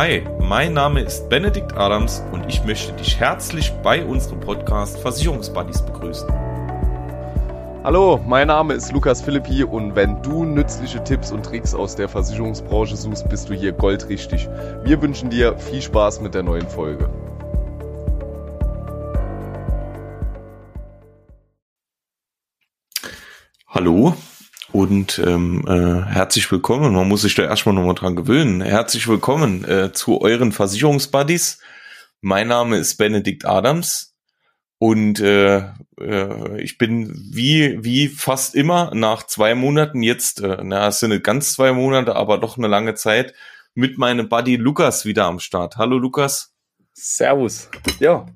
Hi, mein Name ist Benedikt Adams und ich möchte dich herzlich bei unserem Podcast Versicherungsbuddies begrüßen. Hallo, mein Name ist Lukas Philippi und wenn du nützliche Tipps und Tricks aus der Versicherungsbranche suchst, bist du hier goldrichtig. Wir wünschen dir viel Spaß mit der neuen Folge. Hallo und ähm, äh, herzlich willkommen. Man muss sich da erstmal nochmal dran gewöhnen. Herzlich willkommen äh, zu euren Versicherungsbuddies. Mein Name ist Benedikt Adams und äh, äh, ich bin wie wie fast immer nach zwei Monaten jetzt, äh, na es sind nicht ganz zwei Monate, aber doch eine lange Zeit mit meinem Buddy Lukas wieder am Start. Hallo Lukas. Servus. Ja,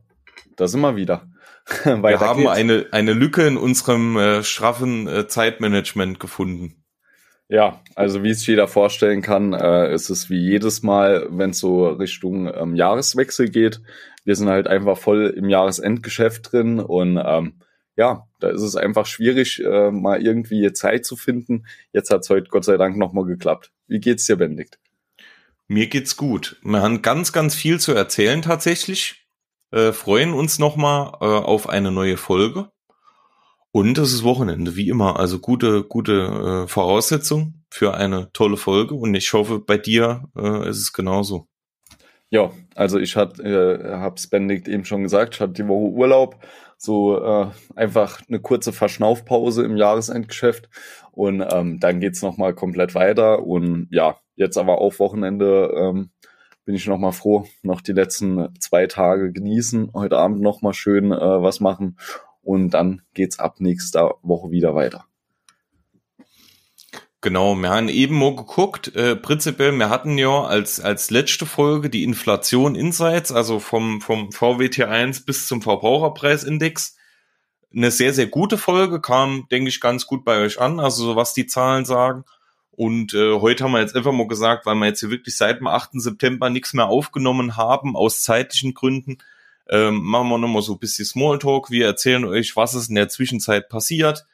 da sind wir wieder. wir haben eine, eine Lücke in unserem äh, straffen äh, Zeitmanagement gefunden. Ja, also wie es jeder vorstellen kann, äh, ist es wie jedes Mal, wenn es so Richtung ähm, Jahreswechsel geht. Wir sind halt einfach voll im Jahresendgeschäft drin und ähm, ja, da ist es einfach schwierig, äh, mal irgendwie Zeit zu finden. Jetzt hat es heute Gott sei Dank nochmal geklappt. Wie geht's dir, Benedikt? Mir geht's gut. Wir haben ganz, ganz viel zu erzählen tatsächlich äh, freuen uns nochmal äh, auf eine neue Folge. Und es ist Wochenende, wie immer. Also gute, gute äh, Voraussetzung für eine tolle Folge. Und ich hoffe, bei dir äh, ist es genauso. Ja, also ich hat, äh, hab's Benedikt eben schon gesagt, ich hatte die Woche Urlaub, so äh, einfach eine kurze Verschnaufpause im Jahresendgeschäft und ähm, dann geht's noch mal komplett weiter und ja, jetzt aber auch Wochenende ähm, bin ich nochmal froh, noch die letzten zwei Tage genießen, heute Abend nochmal schön äh, was machen und dann geht's ab nächster Woche wieder weiter. Genau, wir haben eben mal geguckt, äh, prinzipiell, wir hatten ja als, als letzte Folge die Inflation Insights, also vom, vom VWT1 bis zum Verbraucherpreisindex. Eine sehr, sehr gute Folge, kam, denke ich, ganz gut bei euch an, also so was die Zahlen sagen. Und äh, heute haben wir jetzt einfach mal gesagt, weil wir jetzt hier wirklich seit dem 8. September nichts mehr aufgenommen haben, aus zeitlichen Gründen, ähm, machen wir nochmal so ein bisschen Smalltalk. Wir erzählen euch, was ist in der Zwischenzeit passiert.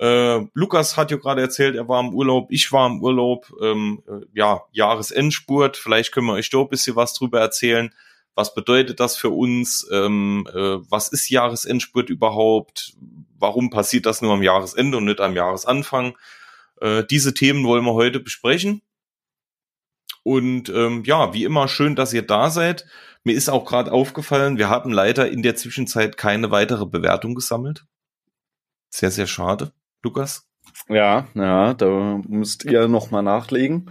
Äh, Lukas hat ja gerade erzählt, er war im Urlaub, ich war im Urlaub, ähm, äh, ja, Jahresendspurt, vielleicht können wir euch da ein bisschen was drüber erzählen. Was bedeutet das für uns? Ähm, äh, was ist Jahresendspurt überhaupt? Warum passiert das nur am Jahresende und nicht am Jahresanfang? Äh, diese Themen wollen wir heute besprechen. Und ähm, ja, wie immer schön, dass ihr da seid. Mir ist auch gerade aufgefallen, wir haben leider in der Zwischenzeit keine weitere Bewertung gesammelt. Sehr, sehr schade, Lukas. Ja, ja, da müsst ihr nochmal nachlegen.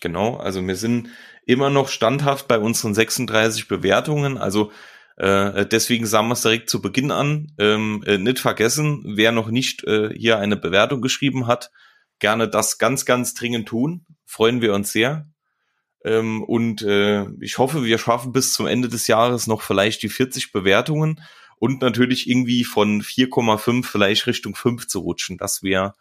Genau, also wir sind immer noch standhaft bei unseren 36 Bewertungen. Also äh, deswegen sagen wir es direkt zu Beginn an. Ähm, äh, nicht vergessen, wer noch nicht äh, hier eine Bewertung geschrieben hat, gerne das ganz, ganz dringend tun. Freuen wir uns sehr. Ähm, und äh, ich hoffe, wir schaffen bis zum Ende des Jahres noch vielleicht die 40 Bewertungen und natürlich irgendwie von 4,5 vielleicht Richtung 5 zu rutschen. Das wäre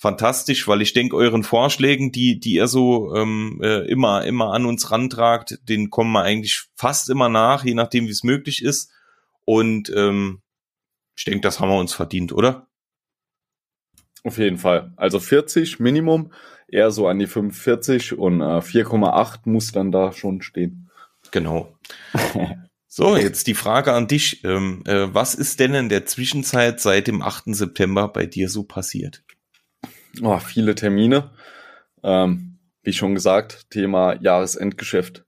fantastisch, weil ich denke, euren Vorschlägen, die, die ihr so ähm, äh, immer, immer an uns rantragt, den kommen wir eigentlich fast immer nach, je nachdem, wie es möglich ist. Und ähm, ich denke, das haben wir uns verdient, oder? Auf jeden Fall. Also 40 Minimum, eher so an die 45 und äh, 4,8 muss dann da schon stehen. Genau. so, jetzt die Frage an dich. Ähm, äh, was ist denn in der Zwischenzeit seit dem 8. September bei dir so passiert? Oh, viele Termine. Ähm, wie schon gesagt, Thema Jahresendgeschäft.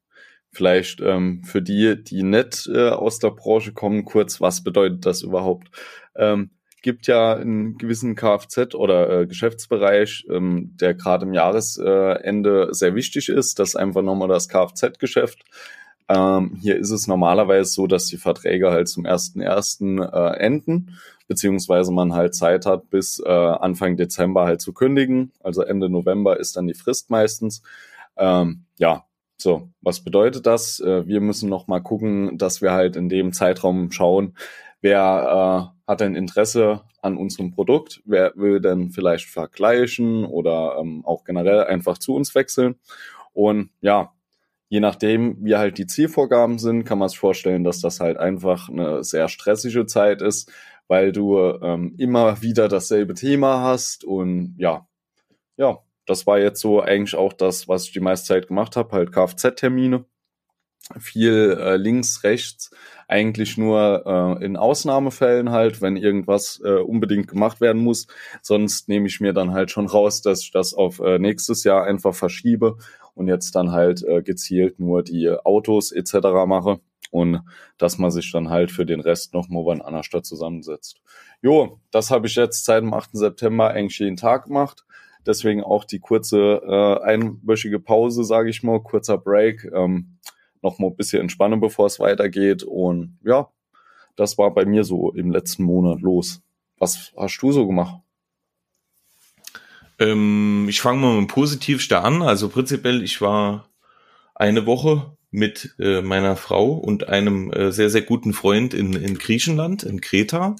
Vielleicht ähm, für die, die nicht äh, aus der Branche kommen, kurz, was bedeutet das überhaupt? Ähm, gibt ja einen gewissen Kfz oder äh, Geschäftsbereich, ähm, der gerade im Jahresende äh, sehr wichtig ist. Das ist einfach nochmal das Kfz-Geschäft. Ähm, hier ist es normalerweise so, dass die Verträge halt zum 1.1. Äh, enden beziehungsweise man halt Zeit hat, bis äh, Anfang Dezember halt zu kündigen. Also Ende November ist dann die Frist meistens. Ähm, ja, so, was bedeutet das? Äh, wir müssen noch mal gucken, dass wir halt in dem Zeitraum schauen, wer äh, hat denn Interesse an unserem Produkt, wer will denn vielleicht vergleichen oder ähm, auch generell einfach zu uns wechseln. Und ja, je nachdem, wie halt die Zielvorgaben sind, kann man sich vorstellen, dass das halt einfach eine sehr stressige Zeit ist, weil du ähm, immer wieder dasselbe Thema hast und ja, ja, das war jetzt so eigentlich auch das, was ich die meiste Zeit gemacht habe, halt Kfz-Termine. Viel äh, links, rechts, eigentlich nur äh, in Ausnahmefällen halt, wenn irgendwas äh, unbedingt gemacht werden muss. Sonst nehme ich mir dann halt schon raus, dass ich das auf äh, nächstes Jahr einfach verschiebe und jetzt dann halt äh, gezielt nur die Autos etc. mache und dass man sich dann halt für den Rest noch mal in einer Stadt zusammensetzt. Jo, das habe ich jetzt seit dem 8. September eigentlich jeden Tag gemacht. Deswegen auch die kurze äh, einwöchige Pause, sage ich mal, kurzer Break. Ähm, noch mal ein bisschen entspannen, bevor es weitergeht. Und ja, das war bei mir so im letzten Monat los. Was hast du so gemacht? Ähm, ich fange mal mit dem Positivsten an. Also prinzipiell, ich war eine Woche mit äh, meiner Frau und einem äh, sehr, sehr guten Freund in, in Griechenland, in Kreta.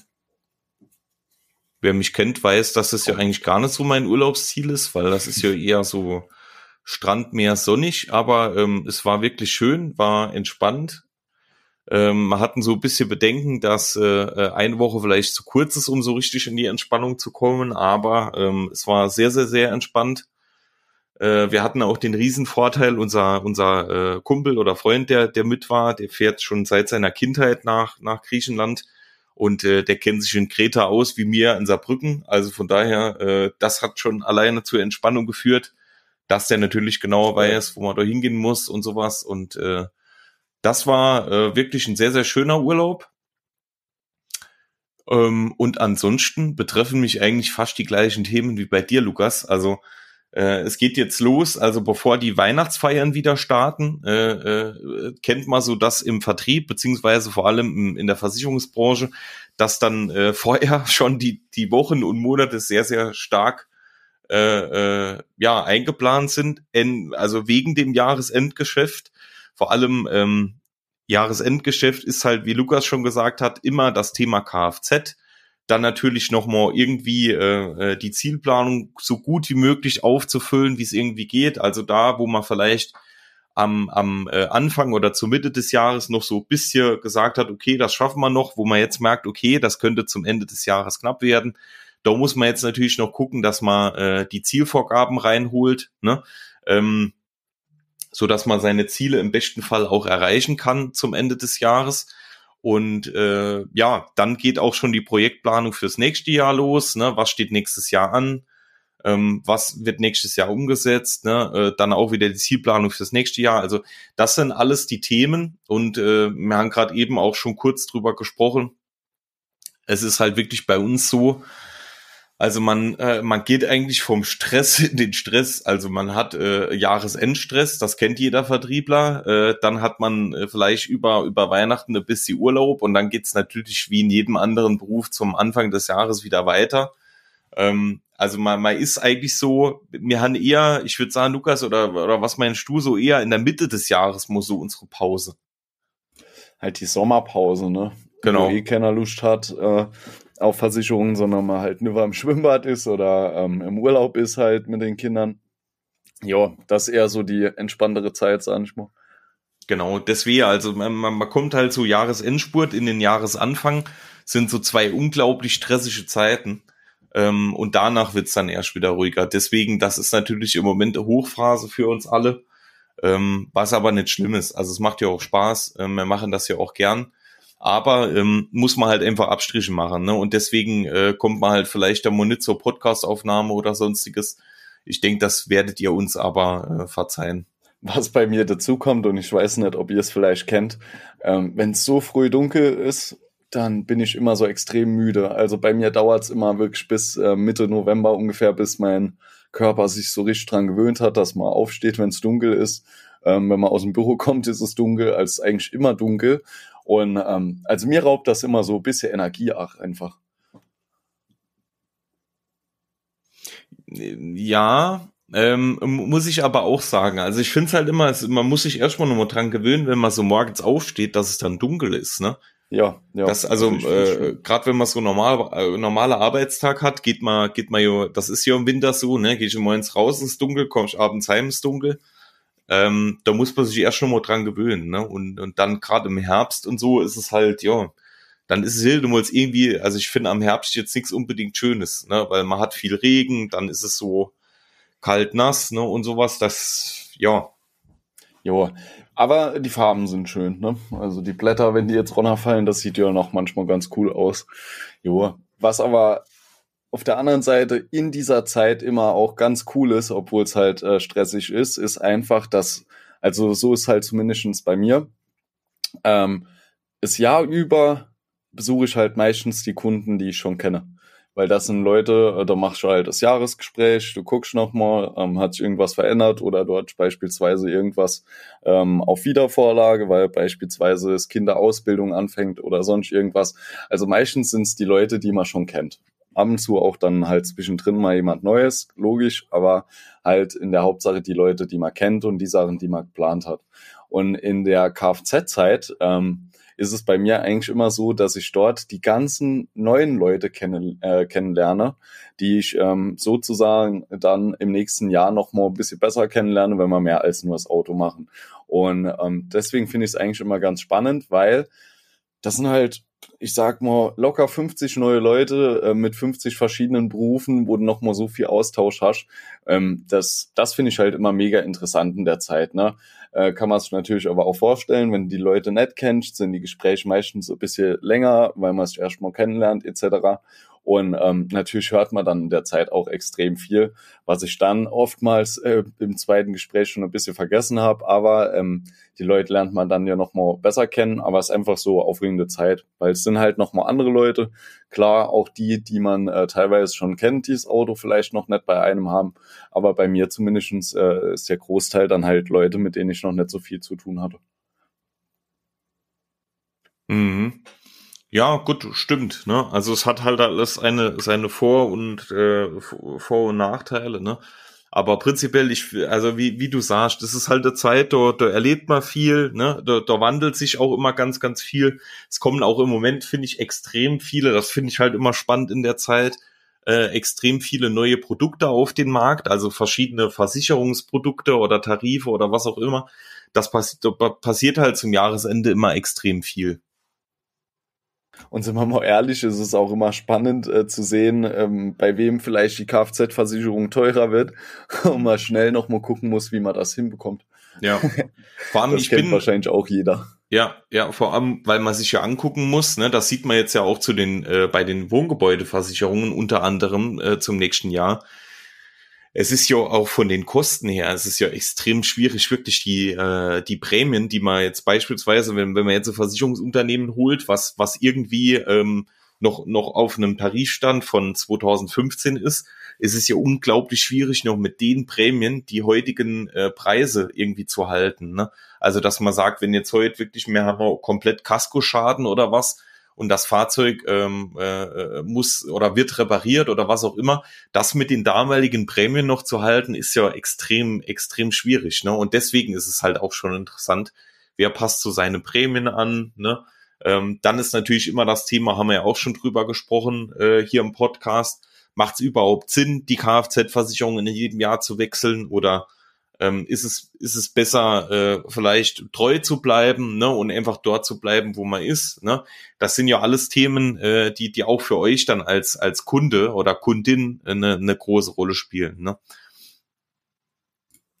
Wer mich kennt, weiß, dass es ja eigentlich gar nicht so mein Urlaubsziel ist, weil das ist ja eher so Strand, Meer, sonnig, aber ähm, es war wirklich schön, war entspannt. Ähm, man hatten so ein bisschen Bedenken, dass äh, äh, eine Woche vielleicht zu kurz ist, um so richtig in die Entspannung zu kommen, aber ähm, es war sehr, sehr, sehr entspannt. Äh, wir hatten auch den Riesenvorteil, unser, unser äh, Kumpel oder Freund, der, der mit war, der fährt schon seit seiner Kindheit nach, nach Griechenland und äh, der kennt sich in Kreta aus wie mir in Saarbrücken. Also von daher, äh, das hat schon alleine zur Entspannung geführt, dass der natürlich genauer weiß, wo man da hingehen muss und sowas. Und äh, das war äh, wirklich ein sehr, sehr schöner Urlaub. Ähm, und ansonsten betreffen mich eigentlich fast die gleichen Themen wie bei dir, Lukas. Also äh, es geht jetzt los, also bevor die Weihnachtsfeiern wieder starten, äh, äh, kennt man so das im Vertrieb, beziehungsweise vor allem in der Versicherungsbranche, dass dann äh, vorher schon die, die Wochen und Monate sehr, sehr stark äh, äh, ja, eingeplant sind, en, also wegen dem Jahresendgeschäft. Vor allem ähm, Jahresendgeschäft ist halt, wie Lukas schon gesagt hat, immer das Thema Kfz dann natürlich nochmal irgendwie äh, äh, die Zielplanung so gut wie möglich aufzufüllen, wie es irgendwie geht. Also da, wo man vielleicht am, am äh, Anfang oder zur Mitte des Jahres noch so ein bisschen gesagt hat, okay, das schaffen wir noch, wo man jetzt merkt, okay, das könnte zum Ende des Jahres knapp werden. Da muss man jetzt natürlich noch gucken, dass man äh, die Zielvorgaben reinholt, ne? ähm, so dass man seine Ziele im besten Fall auch erreichen kann zum Ende des Jahres. Und äh, ja, dann geht auch schon die Projektplanung fürs nächste Jahr los. Ne? Was steht nächstes Jahr an? Ähm, was wird nächstes Jahr umgesetzt? Ne? Äh, dann auch wieder die Zielplanung fürs nächste Jahr. Also das sind alles die Themen. Und äh, wir haben gerade eben auch schon kurz drüber gesprochen. Es ist halt wirklich bei uns so, also man, äh, man geht eigentlich vom Stress in den Stress. Also man hat äh, Jahresendstress, das kennt jeder Vertriebler. Äh, dann hat man äh, vielleicht über, über Weihnachten ein bisschen Urlaub und dann geht's natürlich wie in jedem anderen Beruf zum Anfang des Jahres wieder weiter. Ähm, also man, man ist eigentlich so, wir haben eher, ich würde sagen, Lukas, oder, oder was meinst du, so eher in der Mitte des Jahres muss so unsere Pause. Halt die Sommerpause, ne? Genau. Wo eh keiner Lust hat, äh, auf Versicherungen, sondern man halt nur am Schwimmbad ist oder ähm, im Urlaub ist halt mit den Kindern. Ja, das ist eher so die entspanntere Zeit, sag ich mal. Genau, deswegen, also man, man kommt halt so Jahresendspurt in den Jahresanfang, sind so zwei unglaublich stressige Zeiten. Ähm, und danach wird's dann erst wieder ruhiger. Deswegen, das ist natürlich im Moment eine Hochphase für uns alle, ähm, was aber nicht schlimm ist. Also es macht ja auch Spaß, ähm, wir machen das ja auch gern aber ähm, muss man halt einfach Abstriche machen. Ne? Und deswegen äh, kommt man halt vielleicht einmal nicht zur Podcastaufnahme oder sonstiges. Ich denke, das werdet ihr uns aber äh, verzeihen. Was bei mir dazu kommt, und ich weiß nicht, ob ihr es vielleicht kennt, ähm, wenn es so früh dunkel ist, dann bin ich immer so extrem müde. Also bei mir dauert es immer wirklich bis äh, Mitte November ungefähr, bis mein Körper sich so richtig dran gewöhnt hat, dass man aufsteht, wenn es dunkel ist. Ähm, wenn man aus dem Büro kommt, ist es dunkel, als eigentlich immer dunkel. Und ähm, also mir raubt das immer so ein bisschen Energie ach, einfach. Ja, ähm, muss ich aber auch sagen. Also ich finde es halt immer, man muss sich erstmal nochmal dran gewöhnen, wenn man so morgens aufsteht, dass es dann dunkel ist, ne? Ja, ja. Das also äh, gerade wenn man so normal äh, normaler Arbeitstag hat, geht man geht man ja, das ist ja im Winter so, ne? Geh ich morgens raus ins Dunkel, kommst abends heim ins Dunkel ähm, da muss man sich erst schon mal dran gewöhnen, ne? Und, und dann gerade im Herbst und so ist es halt, ja, dann ist es Hildemols irgendwie, also ich finde am Herbst jetzt nichts unbedingt Schönes, ne? Weil man hat viel Regen, dann ist es so kalt nass, ne, und sowas, das, ja. Jo, aber die Farben sind schön, ne? Also die Blätter, wenn die jetzt runterfallen, das sieht ja noch manchmal ganz cool aus. Jo, was aber auf der anderen Seite in dieser Zeit immer auch ganz cool ist, obwohl es halt äh, stressig ist, ist einfach, dass, also so ist halt zumindestens bei mir, ähm, das Jahr über besuche ich halt meistens die Kunden, die ich schon kenne. Weil das sind Leute, äh, da machst du halt das Jahresgespräch, du guckst nochmal, ähm, hat sich irgendwas verändert oder hast beispielsweise irgendwas ähm, auf Wiedervorlage, weil beispielsweise es Kinderausbildung anfängt oder sonst irgendwas. Also meistens sind es die Leute, die man schon kennt ab und zu auch dann halt zwischendrin mal jemand Neues, logisch, aber halt in der Hauptsache die Leute, die man kennt und die Sachen, die man geplant hat. Und in der Kfz-Zeit ähm, ist es bei mir eigentlich immer so, dass ich dort die ganzen neuen Leute kennen, äh, kennenlerne, die ich ähm, sozusagen dann im nächsten Jahr noch mal ein bisschen besser kennenlerne, wenn wir mehr als nur das Auto machen. Und ähm, deswegen finde ich es eigentlich immer ganz spannend, weil das sind halt ich sag mal, locker 50 neue Leute äh, mit 50 verschiedenen Berufen, wo du noch mal so viel Austausch hast. Ähm, das das finde ich halt immer mega interessant in der Zeit. Ne? Äh, kann man sich natürlich aber auch vorstellen, wenn die Leute nicht kennst, sind die Gespräche meistens so ein bisschen länger, weil man sich erstmal kennenlernt etc. Und ähm, natürlich hört man dann in der Zeit auch extrem viel, was ich dann oftmals äh, im zweiten Gespräch schon ein bisschen vergessen habe. Aber ähm, die Leute lernt man dann ja nochmal besser kennen. Aber es ist einfach so aufregende Zeit, weil es sind halt nochmal andere Leute. Klar, auch die, die man äh, teilweise schon kennt, die das Auto vielleicht noch nicht bei einem haben. Aber bei mir zumindestens äh, ist der Großteil dann halt Leute, mit denen ich noch nicht so viel zu tun hatte. Mhm. Ja, gut, stimmt. Ne? Also es hat halt alles eine, seine Vor- und äh, Vor- und Nachteile. Ne? Aber prinzipiell, ich, also wie, wie du sagst, das ist halt eine Zeit, da, da erlebt man viel, ne? da, da wandelt sich auch immer ganz, ganz viel. Es kommen auch im Moment, finde ich, extrem viele, das finde ich halt immer spannend in der Zeit, äh, extrem viele neue Produkte auf den Markt, also verschiedene Versicherungsprodukte oder Tarife oder was auch immer. Das passi passiert halt zum Jahresende immer extrem viel. Und sind wir mal ehrlich, ist es auch immer spannend äh, zu sehen, ähm, bei wem vielleicht die Kfz-Versicherung teurer wird und man schnell noch mal gucken muss, wie man das hinbekommt. Ja, vor allem das ich kennt bin wahrscheinlich auch jeder. ja ja vor allem, weil man sich ja angucken muss. Ne, das sieht man jetzt ja auch zu den äh, bei den Wohngebäudeversicherungen unter anderem äh, zum nächsten Jahr es ist ja auch von den Kosten her, es ist ja extrem schwierig, wirklich die, äh, die Prämien, die man jetzt beispielsweise, wenn, wenn man jetzt ein Versicherungsunternehmen holt, was, was irgendwie ähm, noch, noch auf einem Tarifstand von 2015 ist, ist es ja unglaublich schwierig, noch mit den Prämien die heutigen äh, Preise irgendwie zu halten. Ne? Also, dass man sagt, wenn jetzt heute wirklich mehr haben wir komplett Kaskoschaden oder was, und das Fahrzeug ähm, äh, muss oder wird repariert oder was auch immer, das mit den damaligen Prämien noch zu halten, ist ja extrem, extrem schwierig. Ne? Und deswegen ist es halt auch schon interessant, wer passt zu seinen Prämien an. Ne? Ähm, dann ist natürlich immer das Thema, haben wir ja auch schon drüber gesprochen äh, hier im Podcast, macht es überhaupt Sinn, die Kfz-Versicherung in jedem Jahr zu wechseln oder ähm, ist es ist es besser äh, vielleicht treu zu bleiben ne, und einfach dort zu bleiben, wo man ist. Ne? Das sind ja alles Themen, äh, die die auch für euch dann als als Kunde oder Kundin eine, eine große Rolle spielen. Ne?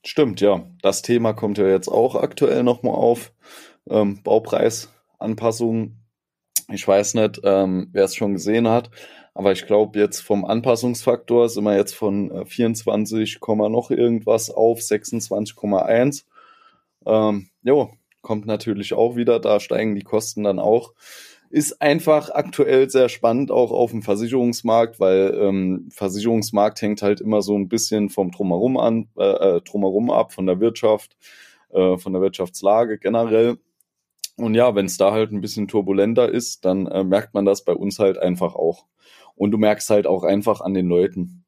Stimmt, ja. Das Thema kommt ja jetzt auch aktuell nochmal auf. Ähm, Baupreisanpassung. Ich weiß nicht, ähm, wer es schon gesehen hat, aber ich glaube, jetzt vom Anpassungsfaktor sind wir jetzt von 24, äh, noch irgendwas auf 26,1. Ähm, jo, kommt natürlich auch wieder, da steigen die Kosten dann auch. Ist einfach aktuell sehr spannend, auch auf dem Versicherungsmarkt, weil ähm, Versicherungsmarkt hängt halt immer so ein bisschen vom Drumherum an, äh, äh drumherum ab, von der Wirtschaft, äh, von der Wirtschaftslage generell. Und ja, wenn es da halt ein bisschen turbulenter ist, dann äh, merkt man das bei uns halt einfach auch. Und du merkst halt auch einfach an den Leuten.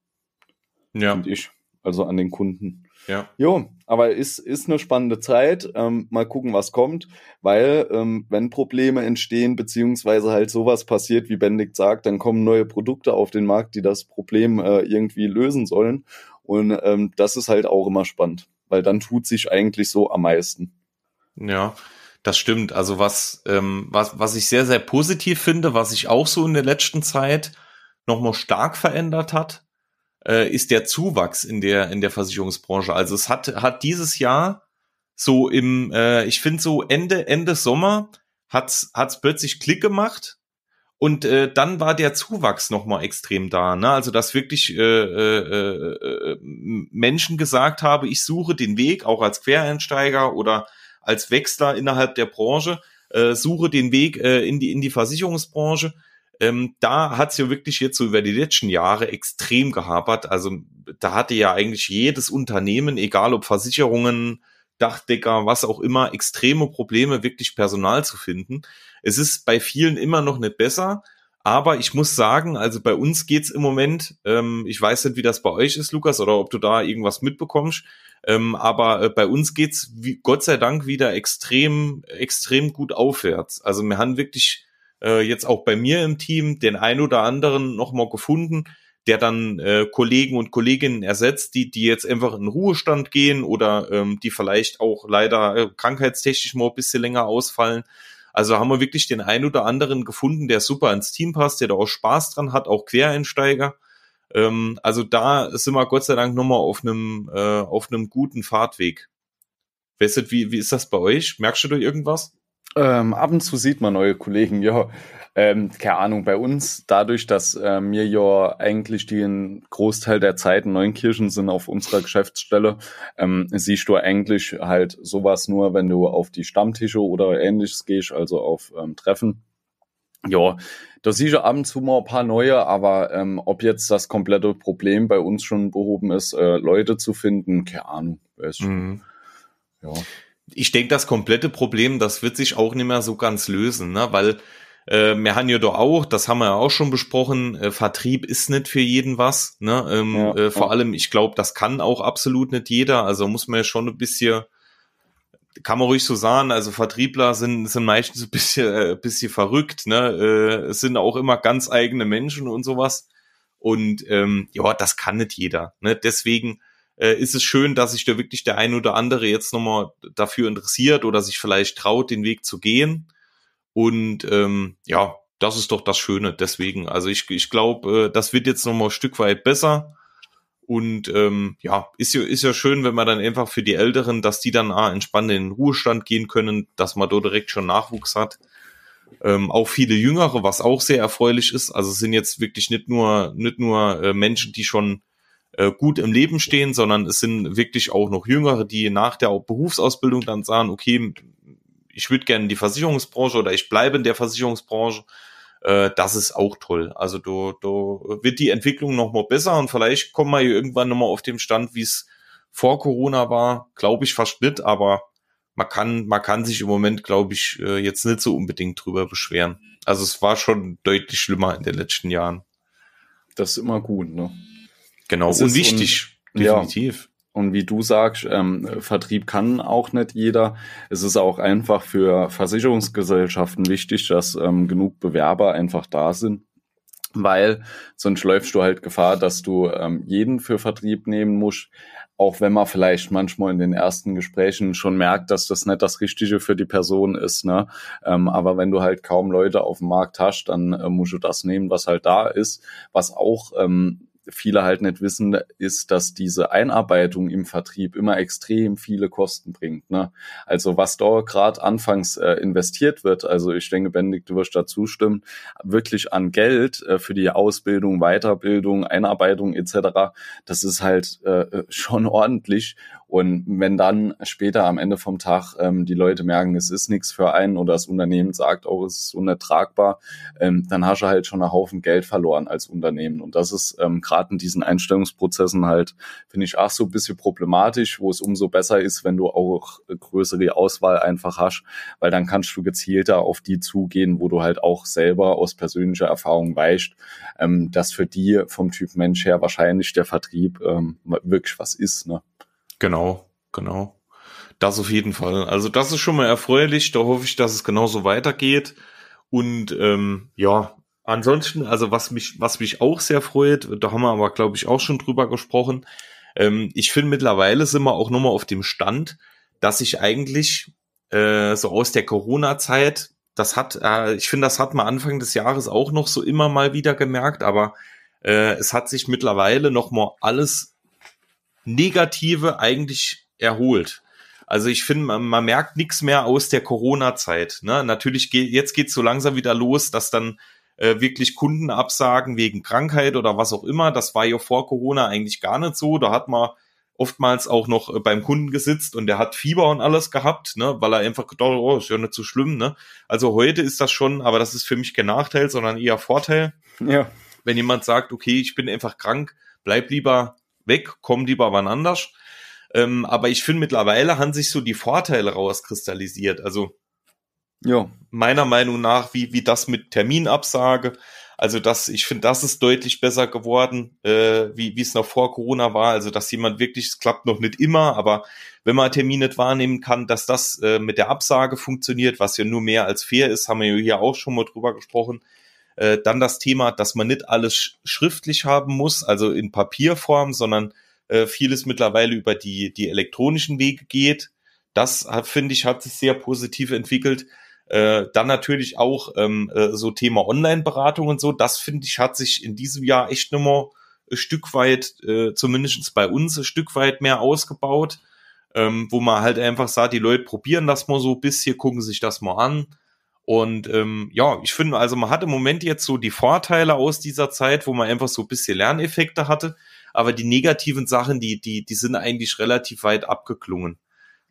Ja. Und ich. Also an den Kunden. Ja. Jo, aber ist, ist eine spannende Zeit. Ähm, mal gucken, was kommt. Weil, ähm, wenn Probleme entstehen, beziehungsweise halt sowas passiert, wie Benedikt sagt, dann kommen neue Produkte auf den Markt, die das Problem äh, irgendwie lösen sollen. Und ähm, das ist halt auch immer spannend. Weil dann tut sich eigentlich so am meisten. Ja, das stimmt. Also was, ähm, was, was ich sehr, sehr positiv finde, was ich auch so in der letzten Zeit nochmal stark verändert hat, äh, ist der Zuwachs in der in der Versicherungsbranche. Also es hat hat dieses Jahr so im, äh, ich finde so Ende Ende Sommer hat's hat's plötzlich Klick gemacht und äh, dann war der Zuwachs noch mal extrem da. Ne? Also dass wirklich äh, äh, äh, Menschen gesagt haben, ich suche den Weg auch als Quereinsteiger oder als Wechsler innerhalb der Branche, äh, suche den Weg äh, in die in die Versicherungsbranche ähm, da hat es ja wirklich jetzt so über die letzten Jahre extrem gehapert. Also da hatte ja eigentlich jedes Unternehmen, egal ob Versicherungen, Dachdecker, was auch immer, extreme Probleme, wirklich Personal zu finden. Es ist bei vielen immer noch nicht besser. Aber ich muss sagen, also bei uns geht's im Moment, ähm, ich weiß nicht, wie das bei euch ist, Lukas, oder ob du da irgendwas mitbekommst, ähm, aber äh, bei uns geht's wie, Gott sei Dank wieder extrem, extrem gut aufwärts. Also wir haben wirklich äh, jetzt auch bei mir im Team den ein oder anderen nochmal gefunden, der dann äh, Kollegen und Kolleginnen ersetzt, die, die jetzt einfach in Ruhestand gehen oder ähm, die vielleicht auch leider äh, krankheitstechnisch mal ein bisschen länger ausfallen. Also haben wir wirklich den ein oder anderen gefunden, der super ins Team passt, der da auch Spaß dran hat, auch Quereinsteiger. Ähm, also da sind wir Gott sei Dank nochmal auf einem, äh, auf einem guten Fahrtweg. Weißt du, wie, wie ist das bei euch? Merkst du da irgendwas? Ähm, ab und zu sieht man neue Kollegen, ja. Ähm, keine Ahnung, bei uns, dadurch, dass äh, wir ja eigentlich den Großteil der Zeit in Neunkirchen sind auf unserer Geschäftsstelle, ähm, siehst du eigentlich halt sowas nur, wenn du auf die Stammtische oder ähnliches gehst, also auf ähm, Treffen. Ja, da siehst du ab und zu mal ein paar neue, aber ähm, ob jetzt das komplette Problem bei uns schon behoben ist, äh, Leute zu finden, keine Ahnung. Weiß mhm. Ja ich denke, das komplette Problem, das wird sich auch nicht mehr so ganz lösen, ne? weil äh, wir haben ja doch auch, das haben wir ja auch schon besprochen, äh, Vertrieb ist nicht für jeden was. Ne? Ähm, ja, äh, vor ja. allem, ich glaube, das kann auch absolut nicht jeder. Also muss man ja schon ein bisschen, kann man ruhig so sagen, also Vertriebler sind, sind meistens ein bisschen, äh, bisschen verrückt. Ne? Äh, es sind auch immer ganz eigene Menschen und sowas. Und ähm, ja, das kann nicht jeder. Ne? Deswegen äh, ist es schön, dass sich da wirklich der ein oder andere jetzt nochmal dafür interessiert oder sich vielleicht traut, den Weg zu gehen. Und ähm, ja, das ist doch das Schöne. Deswegen, also ich, ich glaube, äh, das wird jetzt nochmal ein Stück weit besser. Und ähm, ja, ist ja, ist ja schön, wenn man dann einfach für die Älteren, dass die dann ah, entspannt in den Ruhestand gehen können, dass man dort direkt schon Nachwuchs hat. Ähm, auch viele Jüngere, was auch sehr erfreulich ist. Also es sind jetzt wirklich nicht nur, nicht nur äh, Menschen, die schon äh, gut im Leben stehen, sondern es sind wirklich auch noch Jüngere, die nach der Berufsausbildung dann sagen, okay, ich würde gerne in die Versicherungsbranche oder ich bleibe in der Versicherungsbranche. Äh, das ist auch toll. Also du, du wird die Entwicklung noch mal besser und vielleicht kommen wir irgendwann noch mal auf dem Stand, wie es vor Corona war. Glaube ich fast aber man kann, man kann sich im Moment, glaube ich, äh, jetzt nicht so unbedingt drüber beschweren. Also es war schon deutlich schlimmer in den letzten Jahren. Das ist immer gut, ne? Genau, das und wichtig, und, definitiv. Ja. Und wie du sagst, ähm, Vertrieb kann auch nicht jeder. Es ist auch einfach für Versicherungsgesellschaften wichtig, dass ähm, genug Bewerber einfach da sind. Weil sonst läufst du halt Gefahr, dass du ähm, jeden für Vertrieb nehmen musst, auch wenn man vielleicht manchmal in den ersten Gesprächen schon merkt, dass das nicht das Richtige für die Person ist. Ne? Ähm, aber wenn du halt kaum Leute auf dem Markt hast, dann äh, musst du das nehmen, was halt da ist. Was auch ähm, viele halt nicht wissen, ist, dass diese Einarbeitung im Vertrieb immer extrem viele Kosten bringt. Ne? Also was da gerade anfangs äh, investiert wird, also ich denke, Bendig, du wirst da zustimmen, wirklich an Geld äh, für die Ausbildung, Weiterbildung, Einarbeitung etc., das ist halt äh, schon ordentlich. Und wenn dann später am Ende vom Tag ähm, die Leute merken, es ist nichts für einen oder das Unternehmen sagt auch, es ist unertragbar, ähm, dann hast du halt schon einen Haufen Geld verloren als Unternehmen. Und das ist ähm, gerade in diesen Einstellungsprozessen halt, finde ich, auch so ein bisschen problematisch, wo es umso besser ist, wenn du auch größere Auswahl einfach hast, weil dann kannst du gezielter auf die zugehen, wo du halt auch selber aus persönlicher Erfahrung weißt, ähm, dass für die vom Typ Mensch her wahrscheinlich der Vertrieb ähm, wirklich was ist. Ne? Genau, genau. Das auf jeden Fall. Also das ist schon mal erfreulich. Da hoffe ich, dass es genauso weitergeht. Und ähm, ja, ansonsten, also was mich, was mich auch sehr freut, da haben wir aber, glaube ich, auch schon drüber gesprochen. Ähm, ich finde mittlerweile sind wir auch nochmal auf dem Stand, dass ich eigentlich äh, so aus der Corona-Zeit, das hat, äh, ich finde, das hat man Anfang des Jahres auch noch so immer mal wieder gemerkt, aber Äh, es hat sich mittlerweile noch mal alles Negative eigentlich erholt. Also ich finde, man, man merkt nichts mehr aus der Corona-Zeit. Ne? Natürlich geht jetzt geht's so langsam wieder los, dass dann äh, wirklich Kunden absagen wegen Krankheit oder was auch immer. Das war ja vor Corona eigentlich gar nicht so. Da hat man oftmals auch noch äh, beim Kunden gesitzt und der hat Fieber und alles gehabt, ne, weil er einfach gedacht, oh, ist ja nicht so schlimm, ne. Also heute ist das schon, aber das ist für mich kein Nachteil, sondern eher Vorteil. Ja. Wenn jemand sagt, okay, ich bin einfach krank, bleib lieber weg, komm lieber wann anders. Ähm, aber ich finde, mittlerweile haben sich so die Vorteile rauskristallisiert. Also ja. meiner Meinung nach, wie, wie das mit Terminabsage. Also das, ich finde, das ist deutlich besser geworden, äh, wie, wie es noch vor Corona war. Also dass jemand wirklich, es klappt noch nicht immer, aber wenn man Termine nicht wahrnehmen kann, dass das äh, mit der Absage funktioniert, was ja nur mehr als fair ist, haben wir ja hier auch schon mal drüber gesprochen. Äh, dann das Thema, dass man nicht alles schriftlich haben muss, also in Papierform, sondern äh, vieles mittlerweile über die, die elektronischen Wege geht. Das, finde ich, hat sich sehr positiv entwickelt. Äh, dann natürlich auch ähm, äh, so Thema Online-Beratung und so. Das finde ich hat sich in diesem Jahr echt nochmal ein Stück weit, äh, zumindest bei uns, ein Stück weit mehr ausgebaut, ähm, wo man halt einfach sagt, die Leute probieren das mal so ein bisschen, gucken sich das mal an. Und ähm, ja, ich finde, also man hat im Moment jetzt so die Vorteile aus dieser Zeit, wo man einfach so ein bisschen Lerneffekte hatte, aber die negativen Sachen, die, die, die sind eigentlich relativ weit abgeklungen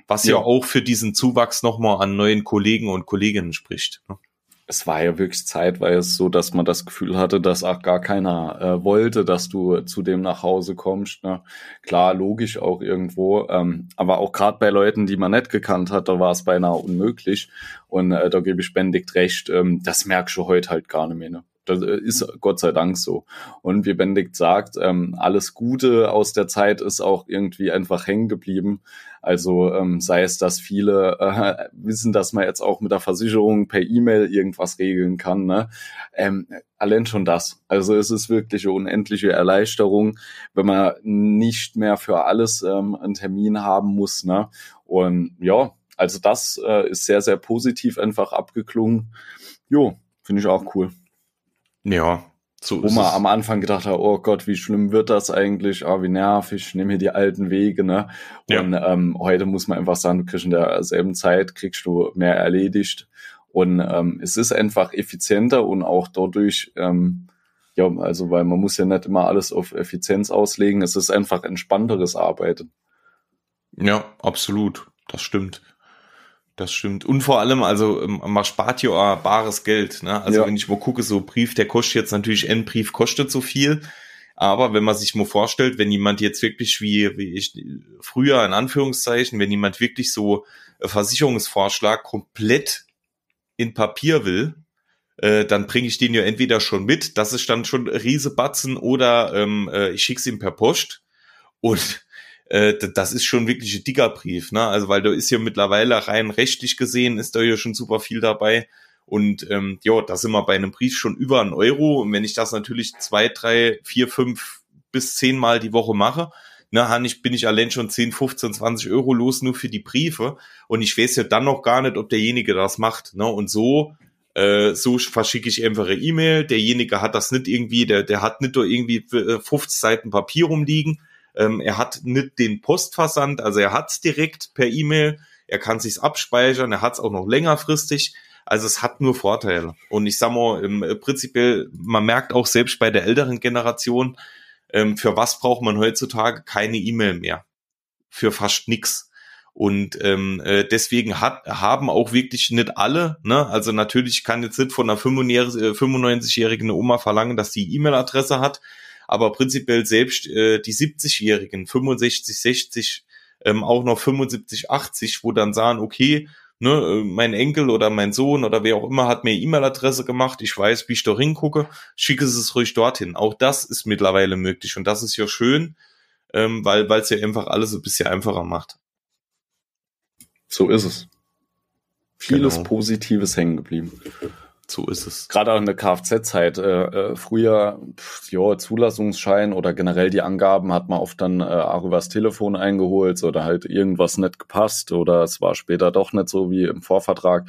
was ja, ja auch für diesen Zuwachs nochmal an neuen Kollegen und Kolleginnen spricht. Ne? Es war ja wirklich zeitweise so, dass man das Gefühl hatte, dass auch gar keiner äh, wollte, dass du zu dem nach Hause kommst. Ne? Klar, logisch auch irgendwo, ähm, aber auch gerade bei Leuten, die man nicht gekannt hat, da war es beinahe unmöglich. Und äh, da gebe ich Benedikt recht, ähm, das merkst du heute halt gar nicht mehr. Ne? Das äh, ist Gott sei Dank so. Und wie Benedikt sagt, ähm, alles Gute aus der Zeit ist auch irgendwie einfach hängen geblieben. Also ähm, sei es, dass viele äh, wissen, dass man jetzt auch mit der Versicherung per E-Mail irgendwas regeln kann. Ne? Ähm, allein schon das. Also es ist wirklich eine unendliche Erleichterung, wenn man nicht mehr für alles ähm, einen Termin haben muss. Ne? Und ja, also das äh, ist sehr, sehr positiv einfach abgeklungen. Jo, finde ich auch cool. Ja, so Wo man am Anfang gedacht hat, oh Gott, wie schlimm wird das eigentlich? Ah, wie nervig, ich nehme hier die alten Wege, ne? Und ja. ähm, heute muss man einfach sagen, du kriegst in derselben Zeit, kriegst du mehr erledigt. Und ähm, es ist einfach effizienter und auch dadurch, ähm, ja, also weil man muss ja nicht immer alles auf Effizienz auslegen, es ist einfach entspannteres Arbeiten. Ja, absolut. Das stimmt. Das stimmt. Und vor allem, also ähm, man spart ja bares Geld. Ne? Also ja. wenn ich mal gucke, so Brief, der kostet jetzt natürlich, ein Brief kostet so viel. Aber wenn man sich mal vorstellt, wenn jemand jetzt wirklich wie, wie ich früher in Anführungszeichen, wenn jemand wirklich so Versicherungsvorschlag komplett in Papier will, äh, dann bringe ich den ja entweder schon mit, das ist dann schon Riesebatzen, oder ähm, äh, ich schick's ihm per Post. Und äh, das ist schon wirklich ein dicker Brief, ne? Also weil da ist ja mittlerweile rein rechtlich gesehen, ist da ja schon super viel dabei. Und ähm, ja, da sind wir bei einem Brief schon über einen Euro. Und wenn ich das natürlich zwei, drei, vier, fünf bis zehn Mal die Woche mache, ne, ich, bin ich allein schon 10, 15, 20 Euro los nur für die Briefe. Und ich weiß ja dann noch gar nicht, ob derjenige das macht. Ne? Und so äh, so verschicke ich einfach eine E-Mail. Derjenige hat das nicht irgendwie, der, der hat nicht nur irgendwie 50 äh, Seiten Papier rumliegen, ähm, er hat nicht den Postversand, also er hat's direkt per E-Mail, er kann sich's abspeichern, er hat's auch noch längerfristig. Also es hat nur Vorteile. Und ich sag mal, im, äh, prinzipiell, man merkt auch selbst bei der älteren Generation, ähm, für was braucht man heutzutage keine E-Mail mehr? Für fast nix. Und ähm, äh, deswegen hat, haben auch wirklich nicht alle, ne? also natürlich kann jetzt nicht von einer 95-jährigen äh, Oma verlangen, dass die E-Mail-Adresse hat, aber prinzipiell selbst äh, die 70-Jährigen, 65, 60, ähm, auch noch 75, 80, wo dann sagen, okay, ne, äh, mein Enkel oder mein Sohn oder wer auch immer hat mir E-Mail-Adresse gemacht, ich weiß, wie ich da hingucke, schicke es ruhig dorthin. Auch das ist mittlerweile möglich und das ist ja schön, ähm, weil es ja einfach alles ein bisschen einfacher macht. So ist es. Vieles genau. Positives hängen geblieben. So ist es. Gerade auch in der Kfz-Zeit. Äh, äh, früher, pff, ja, Zulassungsschein oder generell die Angaben hat man oft dann äh, auch übers Telefon eingeholt oder halt irgendwas nicht gepasst oder es war später doch nicht so wie im Vorvertrag.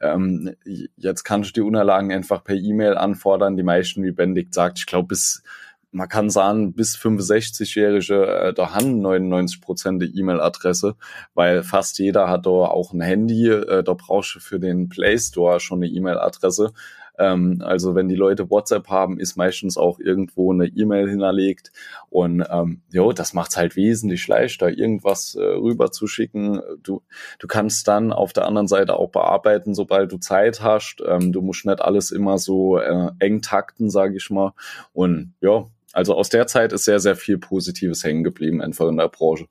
Ähm, jetzt kannst du die Unterlagen einfach per E-Mail anfordern. Die meisten, wie Benedikt sagt, ich glaube bis man kann sagen, bis 65-Jährige, äh, da haben 99 Prozent die E-Mail-Adresse, weil fast jeder hat da auch ein Handy, äh, da brauchst du für den Play Store schon eine E-Mail-Adresse. Ähm, also wenn die Leute WhatsApp haben, ist meistens auch irgendwo eine E-Mail hinterlegt. Und ähm, jo, das macht's halt wesentlich leichter, irgendwas äh, rüber zu schicken. Du, du kannst dann auf der anderen Seite auch bearbeiten, sobald du Zeit hast. Ähm, du musst nicht alles immer so äh, eng takten, sage ich mal. Und ja, also aus der Zeit ist sehr, sehr viel Positives hängen geblieben, einfach in der Branche.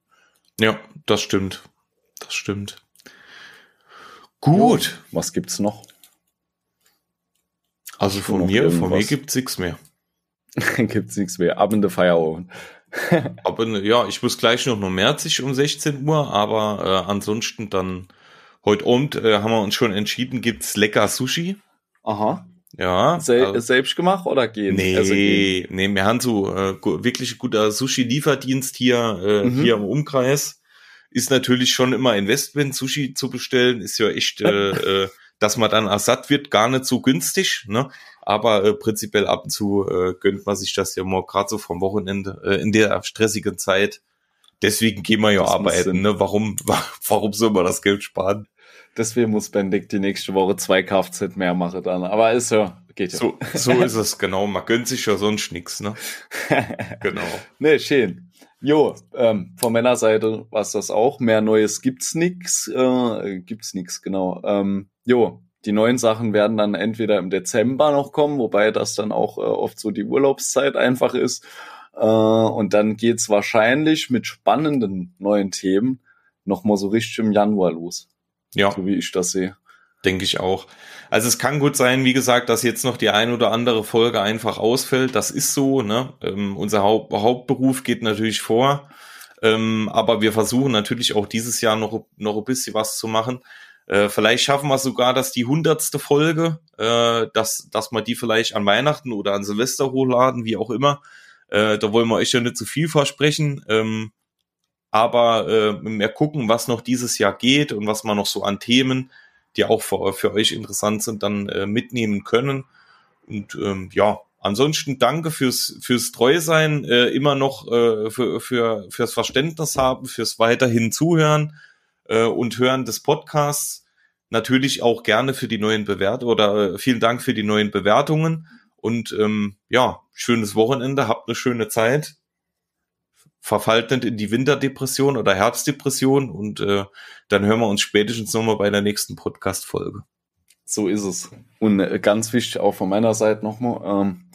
Ja, das stimmt. Das stimmt. Gut. Jo, was gibt's noch? Also von mir, irgendwas? von mir gibt's nichts mehr. gibt's nichts mehr. Ab in der Feierabend. aber ja, ich muss gleich noch noch Merzig um 16 Uhr, aber äh, ansonsten dann heute Abend äh, haben wir uns schon entschieden, gibt's lecker Sushi. Aha. Ja. Sel also, selbst gemacht oder gehen? Nee, also gehen. nee, wir haben so äh, wirklich guter Sushi-Lieferdienst hier, äh, mhm. hier im Umkreis. Ist natürlich schon immer Investment, Sushi zu bestellen, ist ja echt äh, äh, dass man dann ersatt wird, gar nicht so günstig, ne? Aber äh, prinzipiell ab und zu äh, gönnt man sich das ja mal gerade so vom Wochenende äh, in der stressigen Zeit. Deswegen gehen wir ja das arbeiten, ne? Warum, warum soll man das Geld sparen? Deswegen muss Benedikt die nächste Woche zwei Kfz mehr machen dann. Aber ist ja, geht ja. So, so ist es, genau. Man gönnt sich ja sonst nix, ne? genau. Nee, schön. Jo, ähm, von meiner Seite war es das auch. Mehr Neues gibt's nix. Äh, gibt's nix, genau. Ähm, jo, die neuen Sachen werden dann entweder im Dezember noch kommen, wobei das dann auch äh, oft so die Urlaubszeit einfach ist. Äh, und dann geht's wahrscheinlich mit spannenden neuen Themen nochmal so richtig im Januar los. Ja. So wie ich das sehe. Denke ich auch. Also es kann gut sein, wie gesagt, dass jetzt noch die ein oder andere Folge einfach ausfällt. Das ist so. Ne? Ähm, unser Haupt Hauptberuf geht natürlich vor. Ähm, aber wir versuchen natürlich auch dieses Jahr noch, noch ein bisschen was zu machen. Äh, vielleicht schaffen wir sogar, dass die hundertste Folge, äh, dass, dass wir die vielleicht an Weihnachten oder an Silvester hochladen, wie auch immer. Äh, da wollen wir euch ja nicht zu viel versprechen. Ähm, aber äh, mehr gucken, was noch dieses Jahr geht und was man noch so an Themen, die auch für, für euch interessant sind, dann äh, mitnehmen können. Und ähm, ja, ansonsten danke fürs fürs Treusein, äh, immer noch äh, für, für fürs Verständnis haben, fürs weiterhin Zuhören äh, und Hören des Podcasts. Natürlich auch gerne für die neuen Bewertungen oder äh, vielen Dank für die neuen Bewertungen und ähm, ja, schönes Wochenende, habt eine schöne Zeit verfallt nicht in die Winterdepression oder Herbstdepression und äh, dann hören wir uns spätestens nochmal bei der nächsten Podcast-Folge. So ist es. Und äh, ganz wichtig auch von meiner Seite nochmal, ähm,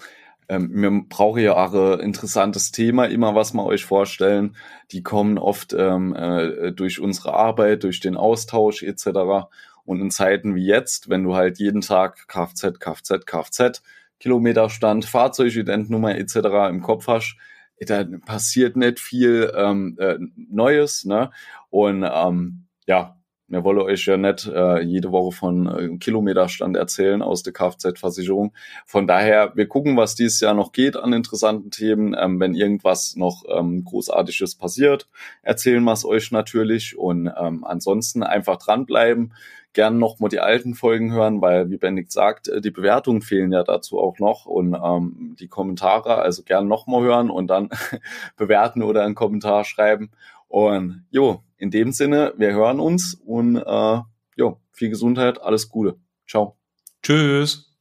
ähm, wir brauchen ja auch ein interessantes Thema, immer was wir euch vorstellen. Die kommen oft ähm, äh, durch unsere Arbeit, durch den Austausch etc. Und in Zeiten wie jetzt, wenn du halt jeden Tag Kfz, Kfz, Kfz, Kilometerstand, Fahrzeugidentnummer etc. im Kopf hast, da passiert nicht viel ähm, äh, Neues, ne? Und ähm, ja, mir wolle euch ja nicht äh, jede Woche von äh, Kilometerstand erzählen aus der Kfz-Versicherung. Von daher, wir gucken, was dieses Jahr noch geht an interessanten Themen. Ähm, wenn irgendwas noch ähm, Großartiges passiert, erzählen wir es euch natürlich. Und ähm, ansonsten einfach dranbleiben gern noch mal die alten Folgen hören, weil, wie Benedikt sagt, äh, die Bewertungen fehlen ja dazu auch noch und ähm, die Kommentare, also gern noch mal hören und dann bewerten oder einen Kommentar schreiben. Und jo, in dem Sinne, wir hören uns und äh, jo, viel Gesundheit, alles Gute. Ciao. Tschüss.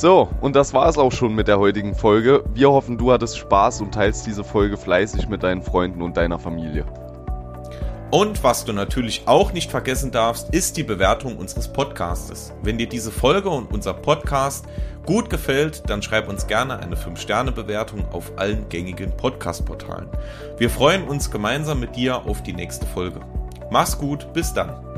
So, und das war es auch schon mit der heutigen Folge. Wir hoffen, du hattest Spaß und teilst diese Folge fleißig mit deinen Freunden und deiner Familie. Und was du natürlich auch nicht vergessen darfst, ist die Bewertung unseres Podcastes. Wenn dir diese Folge und unser Podcast gut gefällt, dann schreib uns gerne eine 5-Sterne-Bewertung auf allen gängigen Podcast-Portalen. Wir freuen uns gemeinsam mit dir auf die nächste Folge. Mach's gut, bis dann.